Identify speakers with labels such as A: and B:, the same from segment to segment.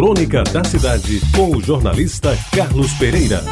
A: Crônica da Cidade, com o jornalista Carlos Pereira.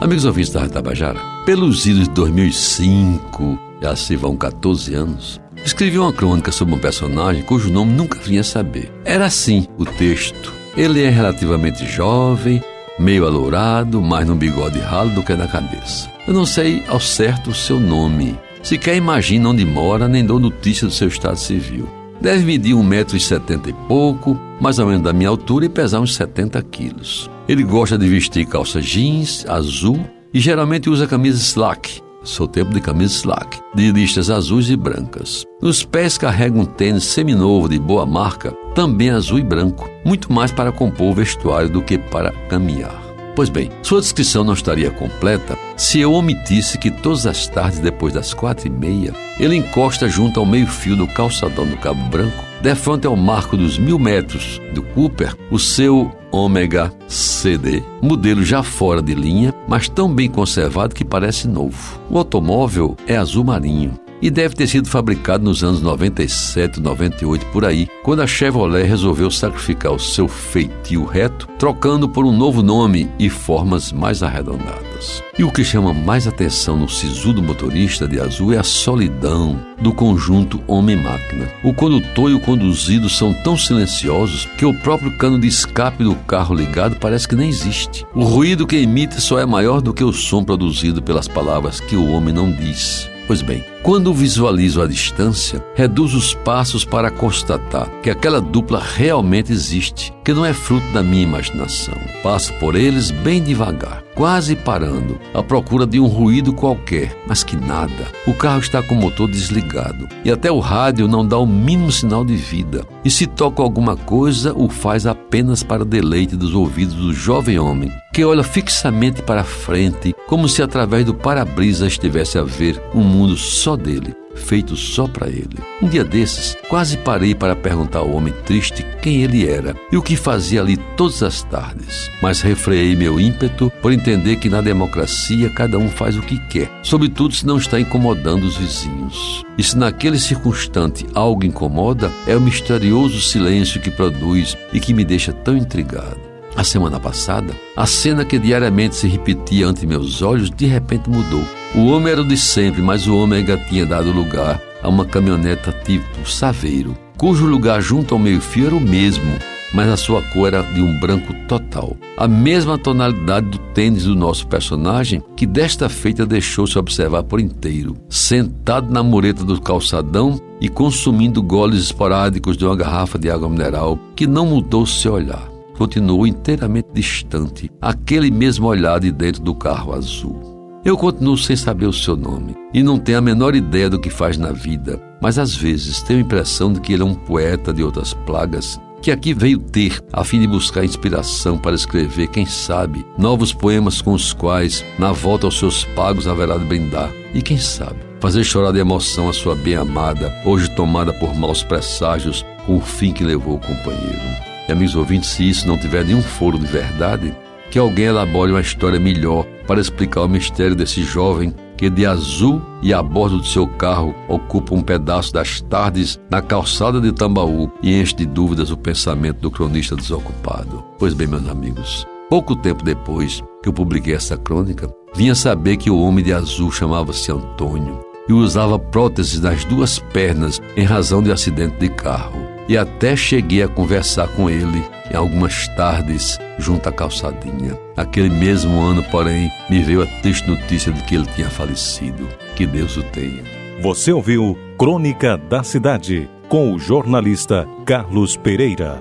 B: Amigos ouvintes da Tabajara, pelos idos de 2005, já se vão 14 anos, escrevi uma crônica sobre um personagem cujo nome nunca vinha saber. Era assim o texto. Ele é relativamente jovem, meio alourado, mais no bigode ralo do que na cabeça. Eu não sei ao certo o seu nome. Sequer imagina onde mora, nem dou notícia do seu estado civil. Deve medir um metro e setenta e pouco, mais ou menos da minha altura, e pesar uns 70 quilos. Ele gosta de vestir calça jeans azul e geralmente usa camisa slack. Sou tempo de camisa slack, de listas azuis e brancas. Nos pés carrega um tênis seminovo de boa marca, também azul e branco, muito mais para compor o vestuário do que para caminhar. Pois bem, sua descrição não estaria completa se eu omitisse que todas as tardes, depois das quatro e meia, ele encosta junto ao meio-fio do calçadão do Cabo Branco, defronte ao marco dos mil metros do Cooper, o seu Ômega CD, modelo já fora de linha, mas tão bem conservado que parece novo. O automóvel é azul marinho, e deve ter sido fabricado nos anos 97, 98 por aí, quando a Chevrolet resolveu sacrificar o seu feitio reto, trocando por um novo nome e formas mais arredondadas. E o que chama mais atenção no sisu do motorista de azul é a solidão do conjunto homem-máquina. O condutor e o conduzido são tão silenciosos que o próprio cano de escape do carro ligado parece que nem existe. O ruído que emite só é maior do que o som produzido pelas palavras que o homem não diz. Pois bem, quando visualizo a distância, reduzo os passos para constatar que aquela dupla realmente existe, que não é fruto da minha imaginação. Passo por eles bem devagar, quase parando, à procura de um ruído qualquer, mas que nada. O carro está com o motor desligado e até o rádio não dá o mínimo sinal de vida. E se toca alguma coisa, o faz apenas para deleite dos ouvidos do jovem homem, que olha fixamente para frente, como se através do para-brisa estivesse a ver um mundo só dele, feito só para ele. Um dia desses, quase parei para perguntar ao homem triste quem ele era e o que fazia ali todas as tardes. Mas refreiei meu ímpeto por entender que na democracia cada um faz o que quer, sobretudo se não está incomodando os vizinhos. E se naquele circunstante algo incomoda, é o misterioso silêncio que produz e que me deixa tão intrigado. A semana passada, a cena que diariamente se repetia ante meus olhos de repente mudou. O homem era o de sempre, mas o ômega tinha dado lugar a uma caminhoneta tipo Saveiro, cujo lugar junto ao meio-fio era o mesmo, mas a sua cor era de um branco total. A mesma tonalidade do tênis do nosso personagem, que desta feita deixou-se observar por inteiro, sentado na mureta do calçadão e consumindo goles esporádicos de uma garrafa de água mineral que não mudou seu olhar continuou inteiramente distante, aquele mesmo olhar de dentro do carro azul. Eu continuo sem saber o seu nome e não tenho a menor ideia do que faz na vida, mas às vezes tenho a impressão de que ele é um poeta de outras plagas que aqui veio ter a fim de buscar inspiração para escrever, quem sabe, novos poemas com os quais, na volta aos seus pagos, haverá de brindar. E quem sabe, fazer chorar de emoção a sua bem-amada, hoje tomada por maus presságios com o fim que levou o companheiro. E, amigos ouvintes, se isso não tiver nenhum foro de verdade, que alguém elabore uma história melhor para explicar o mistério desse jovem que de azul e a bordo do seu carro ocupa um pedaço das tardes na calçada de Tambaú e enche de dúvidas o pensamento do cronista desocupado. Pois bem, meus amigos, pouco tempo depois que eu publiquei essa crônica, vinha saber que o homem de azul chamava-se Antônio e usava próteses nas duas pernas em razão de acidente de carro e até cheguei a conversar com ele em algumas tardes junto à calçadinha. Aquele mesmo ano, porém, me veio a triste notícia de que ele tinha falecido. Que Deus o tenha.
A: Você ouviu Crônica da Cidade com o jornalista Carlos Pereira.